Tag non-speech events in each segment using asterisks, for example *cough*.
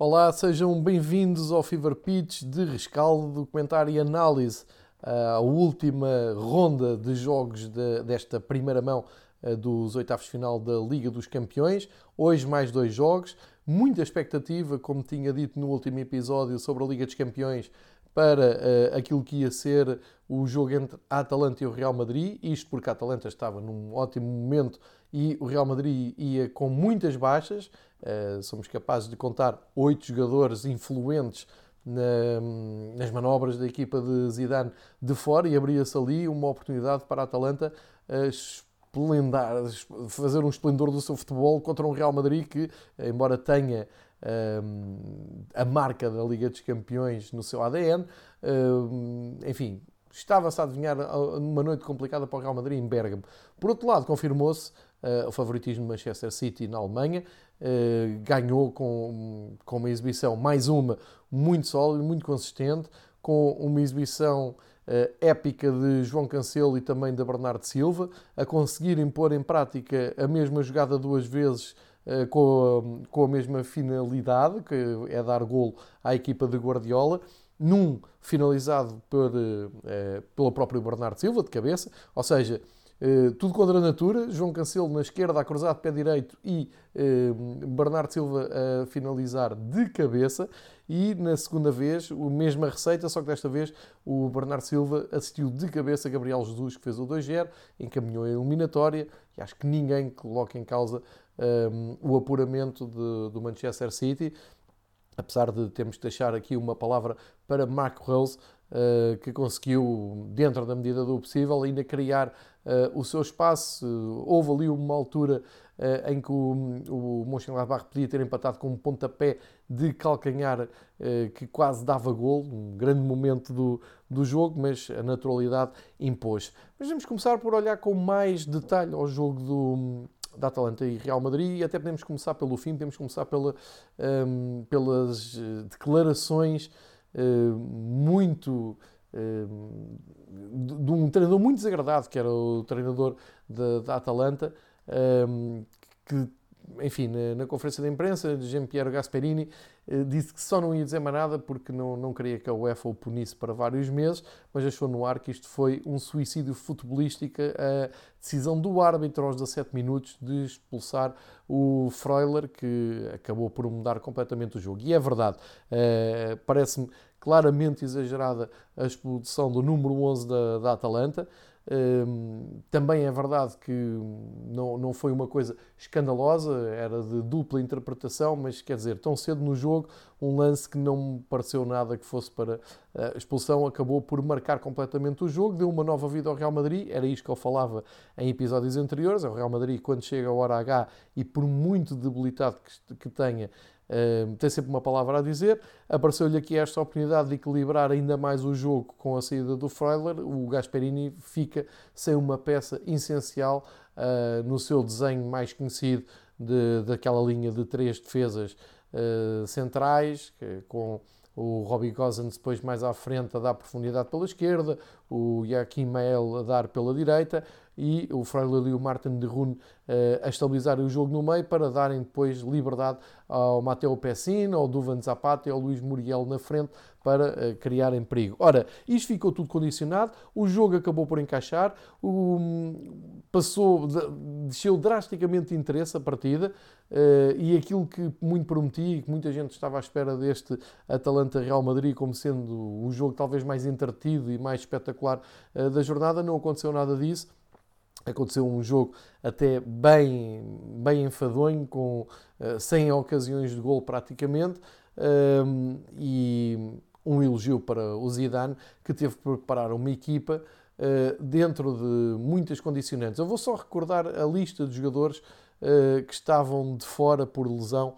Olá, sejam bem-vindos ao Fever Pitch de rescaldo, documentário e análise à última ronda de jogos de, desta primeira mão eh, dos oitavos de final da Liga dos Campeões. Hoje mais dois jogos, muita expectativa, como tinha dito no último episódio sobre a Liga dos Campeões, para uh, aquilo que ia ser o jogo entre a Atalanta e o Real Madrid. Isto porque a Atalanta estava num ótimo momento e o Real Madrid ia com muitas baixas. Uh, somos capazes de contar oito jogadores influentes na, nas manobras da equipa de Zidane de fora e abria-se ali uma oportunidade para a Atalanta esplendar, fazer um esplendor do seu futebol contra um Real Madrid que, embora tenha um, a marca da Liga dos Campeões no seu ADN, um, enfim, estava-se a adivinhar uma noite complicada para o Real Madrid em Bergamo. Por outro lado, confirmou-se uh, o favoritismo do Manchester City na Alemanha, uh, ganhou com, com uma exibição, mais uma, muito sólida, muito consistente, com uma exibição uh, épica de João Cancelo e também da Bernardo Silva, a conseguirem pôr em prática a mesma jogada duas vezes uh, com, a, com a mesma finalidade, que é dar golo à equipa de Guardiola, num finalizado por, pelo próprio Bernardo Silva, de cabeça, ou seja, Uh, tudo contra a natura, João Cancelo na esquerda, a cruzar de pé direito e uh, Bernardo Silva a finalizar de cabeça. E na segunda vez, a mesma receita, só que desta vez o Bernardo Silva assistiu de cabeça Gabriel Jesus, que fez o 2-0, encaminhou a eliminatória. E acho que ninguém coloca em causa um, o apuramento de, do Manchester City. Apesar de termos de deixar aqui uma palavra para Marco Rose, que conseguiu, dentro da medida do possível, ainda criar uh, o seu espaço. Houve ali uma altura em que o, o Mönchengladbach podia ter empatado com um pontapé de calcanhar que quase dava gol, um grande momento do, do jogo, mas a naturalidade impôs. Mas vamos começar por olhar com mais detalhe ao jogo do, da Atalanta e Real Madrid e até podemos começar pelo fim, podemos começar pela, um, pelas eh, declarações muito uh, de um treinador muito desagradável, que era o treinador da, Atalanta, um, que enfim, na, na, conferência de imprensa, Jean-Pierre Gasperini eh, disse que só não ia dizer mais nada porque não, não queria que a UEFA o punisse para vários meses, mas achou no ar que isto foi um suicídio futebolístico, a decisão do árbitro aos 17 minutos de expulsar o Freuler, que acabou por mudar completamente o jogo. E é verdade, eh, parece-me claramente exagerada a expulsão do número 11 da, da Atalanta, também é verdade que não, não foi uma coisa escandalosa, era de dupla interpretação, mas quer dizer, tão cedo no jogo, um lance que não me pareceu nada que fosse para a expulsão, acabou por marcar completamente o jogo, deu uma nova vida ao Real Madrid, era isto que eu falava em episódios anteriores, é o Real Madrid quando chega a hora H e por muito debilitado que, que tenha, Tem sempre uma palavra a dizer. Apareceu-lhe aqui esta oportunidade de equilibrar ainda mais o jogo com a saída do Freuler. O Gasperini fica sem uma peça essencial uh, no seu desenho mais conhecido de, daquela linha de três defesas uh, centrais, que, com o Robbie Gosens depois mais à frente a dar profundidade pela esquerda, o Joaquim Mael a dar pela direita e o Freire e o Martin de Rune uh, a estabilizarem o jogo no meio para darem depois liberdade ao Mateo Pessina, ao Duvan Zapata e ao Luís Muriel na frente para uh, criarem perigo. Ora, isto ficou tudo condicionado, o jogo acabou por encaixar, o, passou, desceu drasticamente de interesse a partida uh, e aquilo que muito prometi e que muita gente estava à espera deste Atalanta-Real Madrid como sendo o jogo talvez mais entretido e mais espetacular da jornada, não aconteceu nada disso aconteceu um jogo até bem, bem enfadonho, com uh, eh, 100 ocasiões de gol praticamente, um, e um elogio para o Zidane, que teve que preparar uma equipa uh, dentro de muitas condicionantes. Eu vou só recordar a lista de jogadores uh, que estavam de fora por lesão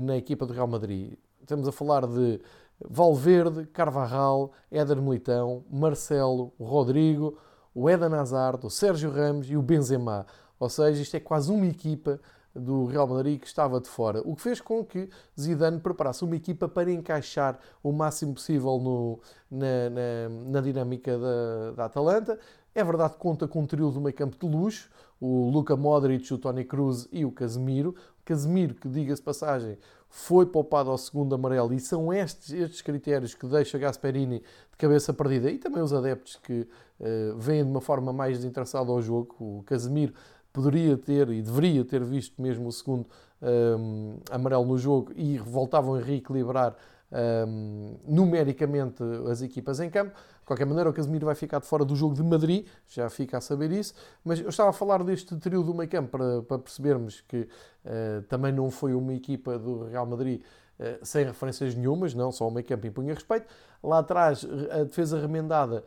na equipa do Real Madrid. Estamos a falar de Valverde, Carvajal, Éder Militão, Marcelo, Rodrigo, o Eden Hazard, o Sérgio Ramos e o Benzema. Ou seja, isto é quase uma equipa do Real Madrid que estava de fora, o que fez com que Zidane preparasse uma equipa para encaixar o máximo possível no, na, na, na, dinâmica da, da Atalanta. É verdade que conta com um trio do meio campo de luxo, o Luka Modric, o Tony Cruz e o Casemiro. Casemiro, que diga-se passagem, foi poupado ao segundo amarelo e são estes, estes critérios que deixam Gasperini de cabeça perdida e também os adeptos que uh, vêm de uma forma mais desinteressada ao jogo. O Casemiro poderia ter e deveria ter visto mesmo o segundo um, eh, amarelo no jogo e voltavam a reequilibrar um, numericamente as equipas em campo. De qualquer maneira, o Casemiro vai ficar de fora do jogo de Madrid, já fica a saber isso. Mas eu estava a falar deste trio do meio campo para, para percebermos que uh, também não foi uma equipa do Real Madrid uh, sem referências nenhumas, não, só o meio campo impunha respeito. Lá atrás, a defesa remendada,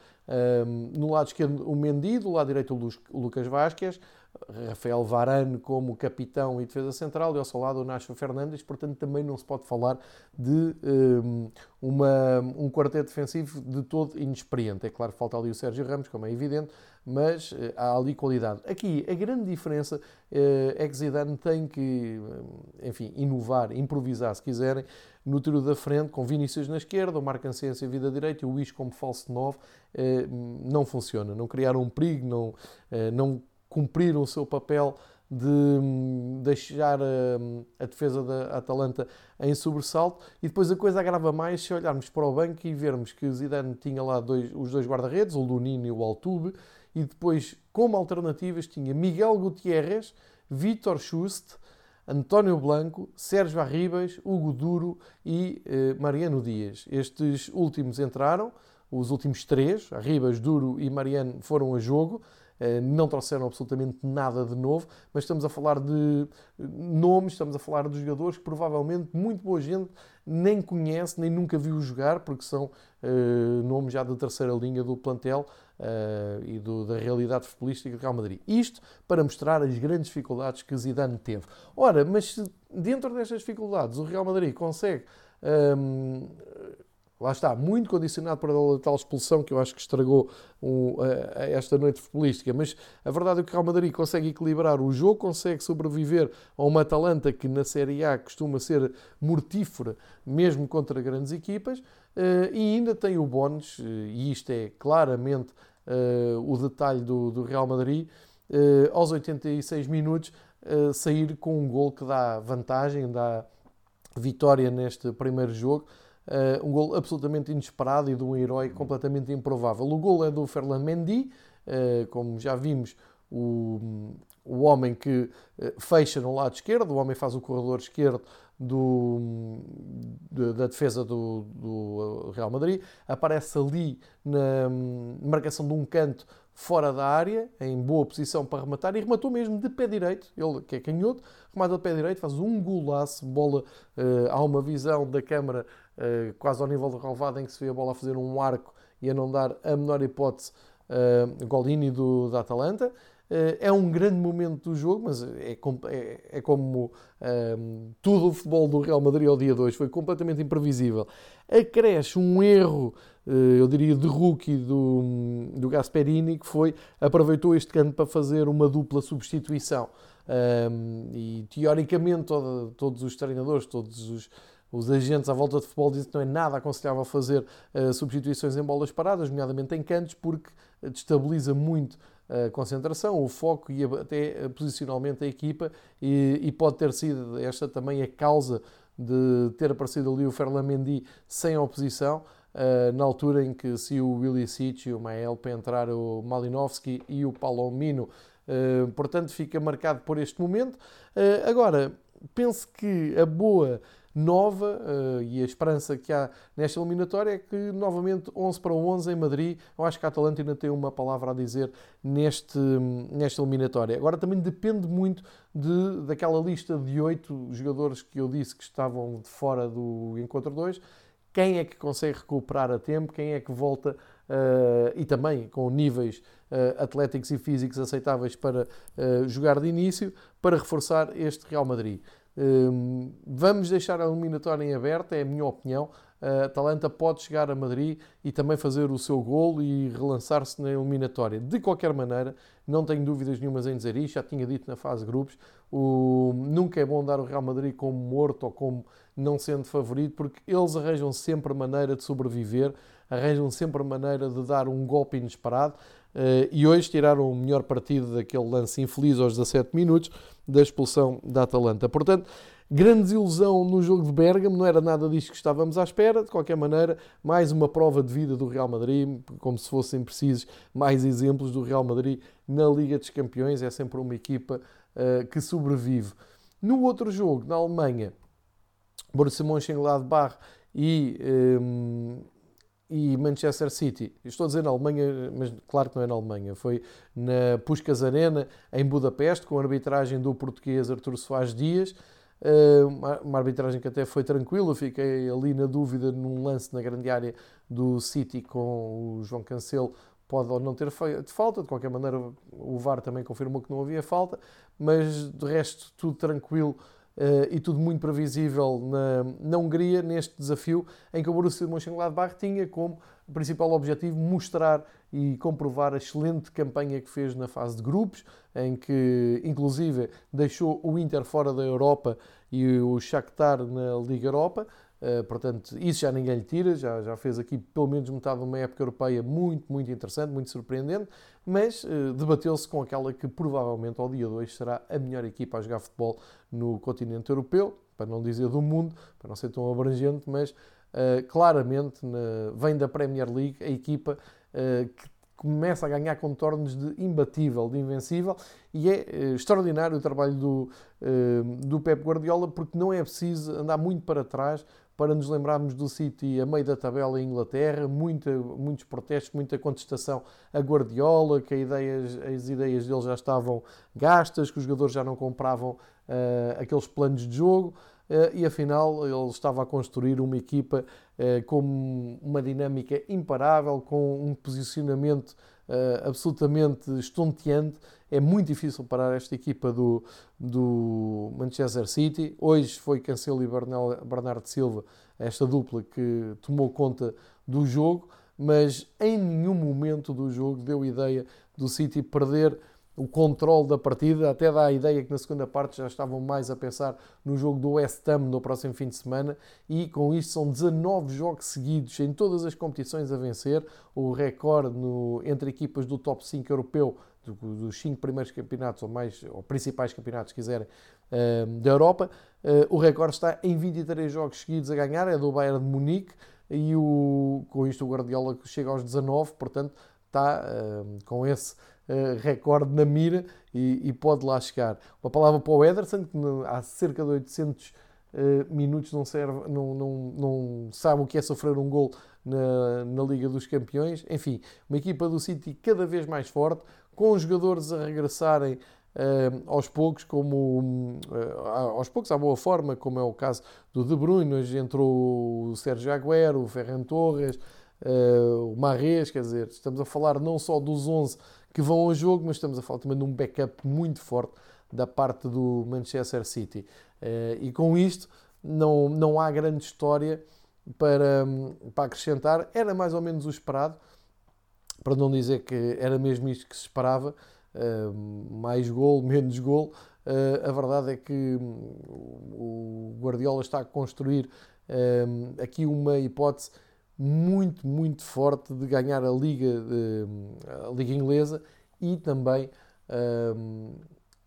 um, no lado esquerdo o Mendy, do lado direito o Lucas Vasquez. Rafael Varane como capitão e defesa central e ao seu lado o Nacho Fernandes, portanto também não se pode falar de um, uma, um quarteto defensivo de todo inexperiente. É claro que falta ali o Sérgio Ramos, como é evidente, mas uh, há ali qualidade. Aqui a grande diferença uh, é que Zidane tem que, enfim, inovar, improvisar se quiserem, no tiro da frente, com Vinícius na esquerda, o Marco Ancência vida direita e o Luís como falso 9, uh, não funciona. Não criaram um perigo, não, não cumpriram o seu papel de hum, deixar a, hum, a, defesa da Atalanta em sobressalto e depois a coisa agrava mais se olharmos para o banco e vermos que o Zidane tinha lá dois, os dois guarda-redes, o Lunino e o Altube, e depois, como alternativas, tinha Miguel Gutierrez, Vítor Schust, António Blanco, Sérgio Arribas, Hugo Duro e eh, Mariano Dias. Estes últimos entraram, os últimos três, Arribas, Duro e Mariano, foram a jogo. Eh, não trouxeram absolutamente nada de novo, mas estamos a falar de nomes, estamos a falar de jogadores que provavelmente muito boa gente nem conhece, nem nunca viu jogar, porque são uh, nomes já da terceira linha do plantel uh, e do, da realidade futebolística do Real Madrid. Isto para mostrar as grandes dificuldades que Zidane teve. Ora, mas dentro destas dificuldades o Real Madrid consegue um, ehm, lá está, muito condicionado para a tal expulsão que eu acho que estragou um, esta noite futebolística. Mas a verdade é que o Real Madrid consegue equilibrar o jogo, consegue sobreviver a uma Atalanta que na Série A costuma ser mortífera, mesmo contra grandes equipas, uh, e ainda tem o bónus, uh, e isto é claramente uh, o detalhe do, do Real Madrid, aos 86 minutos, sair com um gol que dá vantagem, dá vitória neste primeiro jogo. Uh, um gol absolutamente inesperado e de um herói completamente improvável. O gol é do Ferland Mendy, uh, como já vimos, o, o homem que uh, fecha no lado esquerdo, o homem faz o corredor esquerdo do, de, da defesa do, do, Real Madrid, aparece ali na marcação de um canto fora da área, em boa posição para rematar, e rematou mesmo de pé direito, ele que é canhoto, remata de pé direito, faz um golaço, bola, há uma visão da câmara uh, quase ao nível do relvado em que se vê a bola a fazer um arco e a não dar a menor hipótese uh, Golini do, da Atalanta. Uh, é um grande momento do jogo, mas é, é, é como um, tudo o futebol do Real Madrid ao dia 2, foi completamente imprevisível. Acresce um erro eh, eu diria, de rookie do, do Gasperini, que foi, aproveitou este canto para fazer uma dupla substituição. E teoricamente todo, todos os treinadores, todos os, os agentes à volta de futebol dizem que não é nada aconselhável fazer uh, substituições em bolas paradas, nomeadamente em cantos, porque destabiliza muito a concentração, o foco e até posicionalmente a equipa e, e, pode ter sido esta também a causa de ter aparecido ali o Ferland Mendy sem oposição. Uh, na altura em que se o Willy Sitch, o Mael para entrar o Malinowski e o Palomino. Uh, portanto, fica marcado por este momento. Uh, agora, penso que a boa nova e a esperança que há nesta eliminatória é que, novamente, 11 para 11 em Madrid. Eu acho que a Atalanta ainda tem uma palavra a dizer neste, nesta eliminatória. Agora, também depende muito de, daquela lista de oito jogadores que eu disse que estavam de fora do encontro 2 quem é que consegue recuperar a tempo, quem é que volta uh, e também com níveis uh, atléticos e físicos aceitáveis para uh, jogar de início, para reforçar este Real Madrid. Vamos deixar a eliminatória em aberto, é a minha opinião. A Atalanta pode chegar a Madrid e também fazer o seu golo e relançar-se na eliminatória. De qualquer maneira, não tenho dúvidas nenhumas em dizer isto, já tinha dito na fase de grupos, o... nunca é bom dar o Real Madrid como morto ou como não sendo favorito, porque eles arranjam sempre maneira de sobreviver, arranjam sempre maneira de dar um golpe inesperado. E hoje tiraram o melhor partido daquele lance infeliz aos 17 minutos da expulsão da Atalanta. Portanto, grande desilusão no jogo de Bergamo, não era nada disto que estávamos à espera. De qualquer maneira, mais uma prova de vida do Real Madrid, como se fossem precisos mais exemplos do Real Madrid na Liga dos Campeões. É sempre uma equipa uh, que sobrevive. No outro jogo, na Alemanha, Borussia Mönchengladbach e, um, e Manchester City. Estou a dizer na Alemanha, mas claro que não é na Alemanha. Foi na Puskas Arena, em Budapeste, com a arbitragem do português Artur Soares Dias. Uma arbitragem que até foi tranquila, fiquei ali na dúvida num lance na grande área do City com o João Cancelo, pode ou não ter feito falta, de qualquer maneira o VAR também confirmou que não havia falta, mas de resto tudo tranquilo e tudo muito previsível na, na Hungria, neste desafio em que o Borussia Mönchengladbach tinha como principal objetivo mostrar e comprovar a excelente campanha que fez na fase de grupos, em que inclusive deixou o Inter fora da Europa e o Shakhtar na Liga Europa, Uh, portanto, isso já ninguém lhe tira, já, já fez aqui pelo menos metade de uma época europeia muito, muito interessante, muito surpreendente, mas uh, debateu-se com aquela que provavelmente ao dia 2 será a melhor equipa a jogar futebol no continente europeu, para não dizer do mundo, para não ser tão abrangente, mas uh, claramente na, vem da Premier League a equipa que começa a ganhar contornos de imbatível, de invencível, e é extraordinário o trabalho do, do Pep Guardiola, porque não é preciso andar muito para trás para nos lembrarmos do City a meio da tabela em Inglaterra, muita, muitos protestos, muita contestação a Guardiola, que ideias, as ideias dele já estavam gastas, que os jogadores já não compravam uh, aqueles planos de jogo. Uh, e afinal ele estava a construir uma equipa uh, com uma dinâmica imparável, com um posicionamento uh, absolutamente estonteante. É muito difícil parar esta equipa do, do Manchester City. Hoje foi Cancelo e Bernardo Silva, esta dupla que tomou conta do jogo, mas em nenhum momento do jogo deu ideia do City perder o controle da partida, até dá a ideia que na segunda parte já estavam mais a pensar no jogo do West Ham no próximo fim de semana. E com isto são 19 jogos seguidos em todas as competições a vencer, o recorde no, entre equipas do top 5 europeu dos 5 primeiros campeonatos ou mais ou principais campeonatos, se quiserem, eh, da Europa. Eh, o recorde está em 23 jogos seguidos a ganhar, é do Bayern de Munique. E o, com isto o Guardiola chega aos 19, portanto está eh, com esse uh, recorde na mira e, e, pode lá chegar. Uma palavra para o Ederson, que há cerca de 800 uh, eh, minutos não, serve, não, não, não sabe o que é sofrer um gol na, na Liga dos Campeões. Enfim, uma equipa do City cada vez mais forte, com os jogadores a regressarem Uh, aos poucos, como uh, aos poucos à boa forma, como é o caso do De Bruyne, hoje entrou o Sérgio Agüero, o Ferran Torres, uh, o Marrez, quer dizer, estamos a falar não só dos 11 que vão ao jogo, mas estamos a falar também de um backup muito forte da parte do Manchester City. Eh, e com isto não, não há grande história para, para acrescentar. Era mais ou menos o esperado, para não dizer que era mesmo isto que se esperava. Eh, mais gol, *laughs* menos gol. Eh, a verdade é que o Guardiola está a construir aqui uma hipótese muito, muito forte de ganhar a Liga, a Liga Inglesa e também um,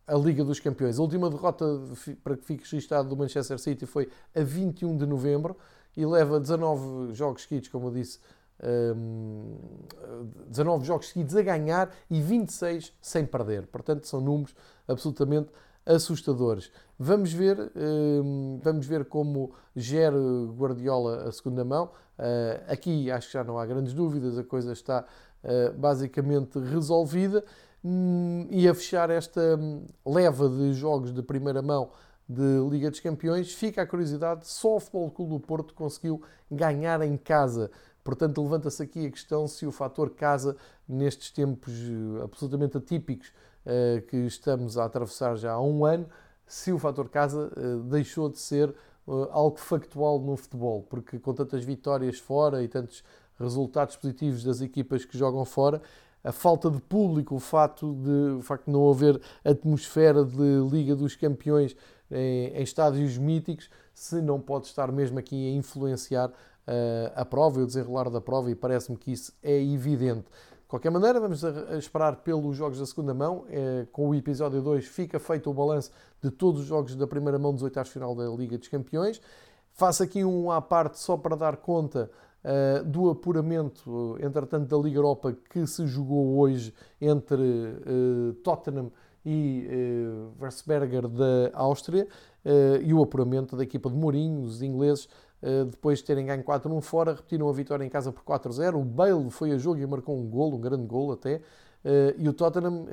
a Liga dos Campeões. A última derrota, para que fique registado, do Manchester City foi a 21 de novembro e leva 19 jogos seguidos, como eu disse, um, 19 jogos seguidos a ganhar e 26 sem perder. Portanto, são números absolutamente assustadores. Vamos ver, hum, vamos ver como gera Guardiola a segunda mão. Uh, aqui acho que já não há grandes dúvidas, a coisa está uh, basicamente resolvida. Um, e a fechar esta hum, leva de jogos de primeira mão de Liga dos Campeões, fica a curiosidade: só o Futebol Clube do Porto conseguiu ganhar em casa. Portanto, levanta-se aqui a questão se o fator casa, nestes tempos eh, absolutamente atípicos que estamos a atravessar já há um ano, se o fator casa deixou de ser uh, algo factual no futebol, porque com tantas vitórias fora e tantos resultados positivos das equipas que jogam fora, a falta de público, o facto de, o facto de não haver atmosfera de Liga dos Campeões em, em estádios míticos, se não pode estar mesmo aqui a influenciar a prova e o desenrolar da prova, e parece-me que isso é evidente. De qualquer maneira, vamos esperar pelos jogos da segunda mão. É, com o episódio 2 fica feito o balanço de todos os jogos da primeira mão dos oitavos final da Liga dos Campeões. Faço aqui um à parte só para dar conta uh, do apuramento, entretanto, da Liga Europa que se jogou hoje entre uh, Tottenham e uh, Versberger da Áustria e o apuramento da equipa de Mourinho, os ingleses, depois de terem ganho 4-1 fora, repetiram a vitória em casa por 4-0. O Bale foi a jogo e marcou um golo, um grande golo até. E o Tottenham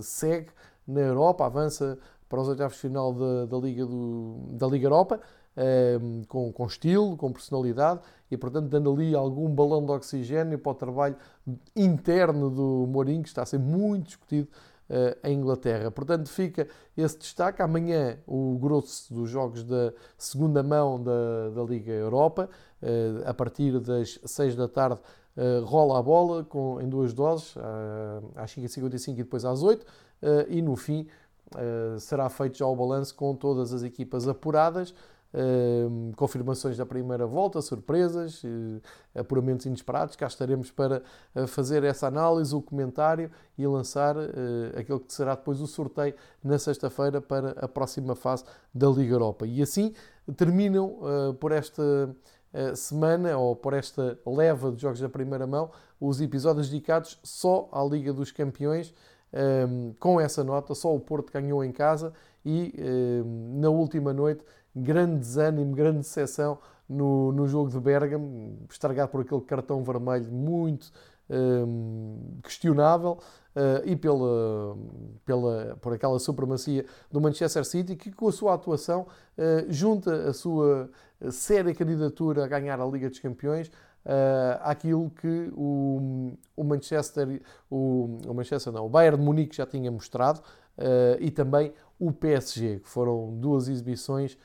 segue na Europa, avança para os oitavos de final da, da, Liga do, da Liga Europa com, com estilo, com personalidade e, portanto, dando ali algum balão de oxigênio para o trabalho interno do Mourinho, que está a ser muito discutido uh, em Inglaterra. Portanto, fica esse destaque. Amanhã, o grosso dos jogos da segunda mão da, da Liga Europa, uh, a partir das 6 da tarde. Uh, rola a bola com, em duas doses, às 5h55 e depois às 8 e no fim será feito já o balanço com todas as equipas apuradas, Confirmações da primeira volta, surpresas, uh, apuramentos inesperados. Cá estaremos para uh, fazer essa análise, o comentário e lançar uh, aquele que será depois o sorteio na sexta-feira para a próxima fase da Liga Europa. E assim terminam por esta semana ou por esta leva de jogos da primeira mão os episódios dedicados só à Liga dos Campeões. Um, com essa nota, só o Porto ganhou em casa e na última noite grande desânimo, grande decepção no, no jogo de Bergamo, estragado por aquele cartão vermelho muito um, questionável uh, e pela, pela, por aquela supremacia do Manchester City, que com a sua atuação uh, junta a sua séria candidatura a ganhar a Liga dos Campeões uh, àquilo que o, o Manchester, o, o, Manchester não, o Bayern de Munique já tinha mostrado uh, e também o PSG, que foram duas exibições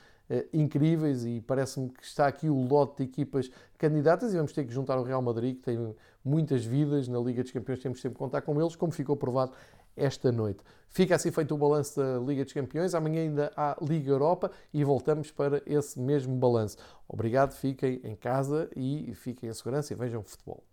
incríveis e parece-me que está aqui o lote de equipas candidatas e vamos ter que juntar o Real Madrid, que tem muitas vidas na Liga dos Campeões, temos sempre que contar com eles, como ficou provado esta noite. Fica assim feito o balanço da Liga dos Campeões. Amanhã ainda há Liga Europa e voltamos para esse mesmo balanço. Obrigado, fiquem em casa e fiquem em segurança e vejam futebol.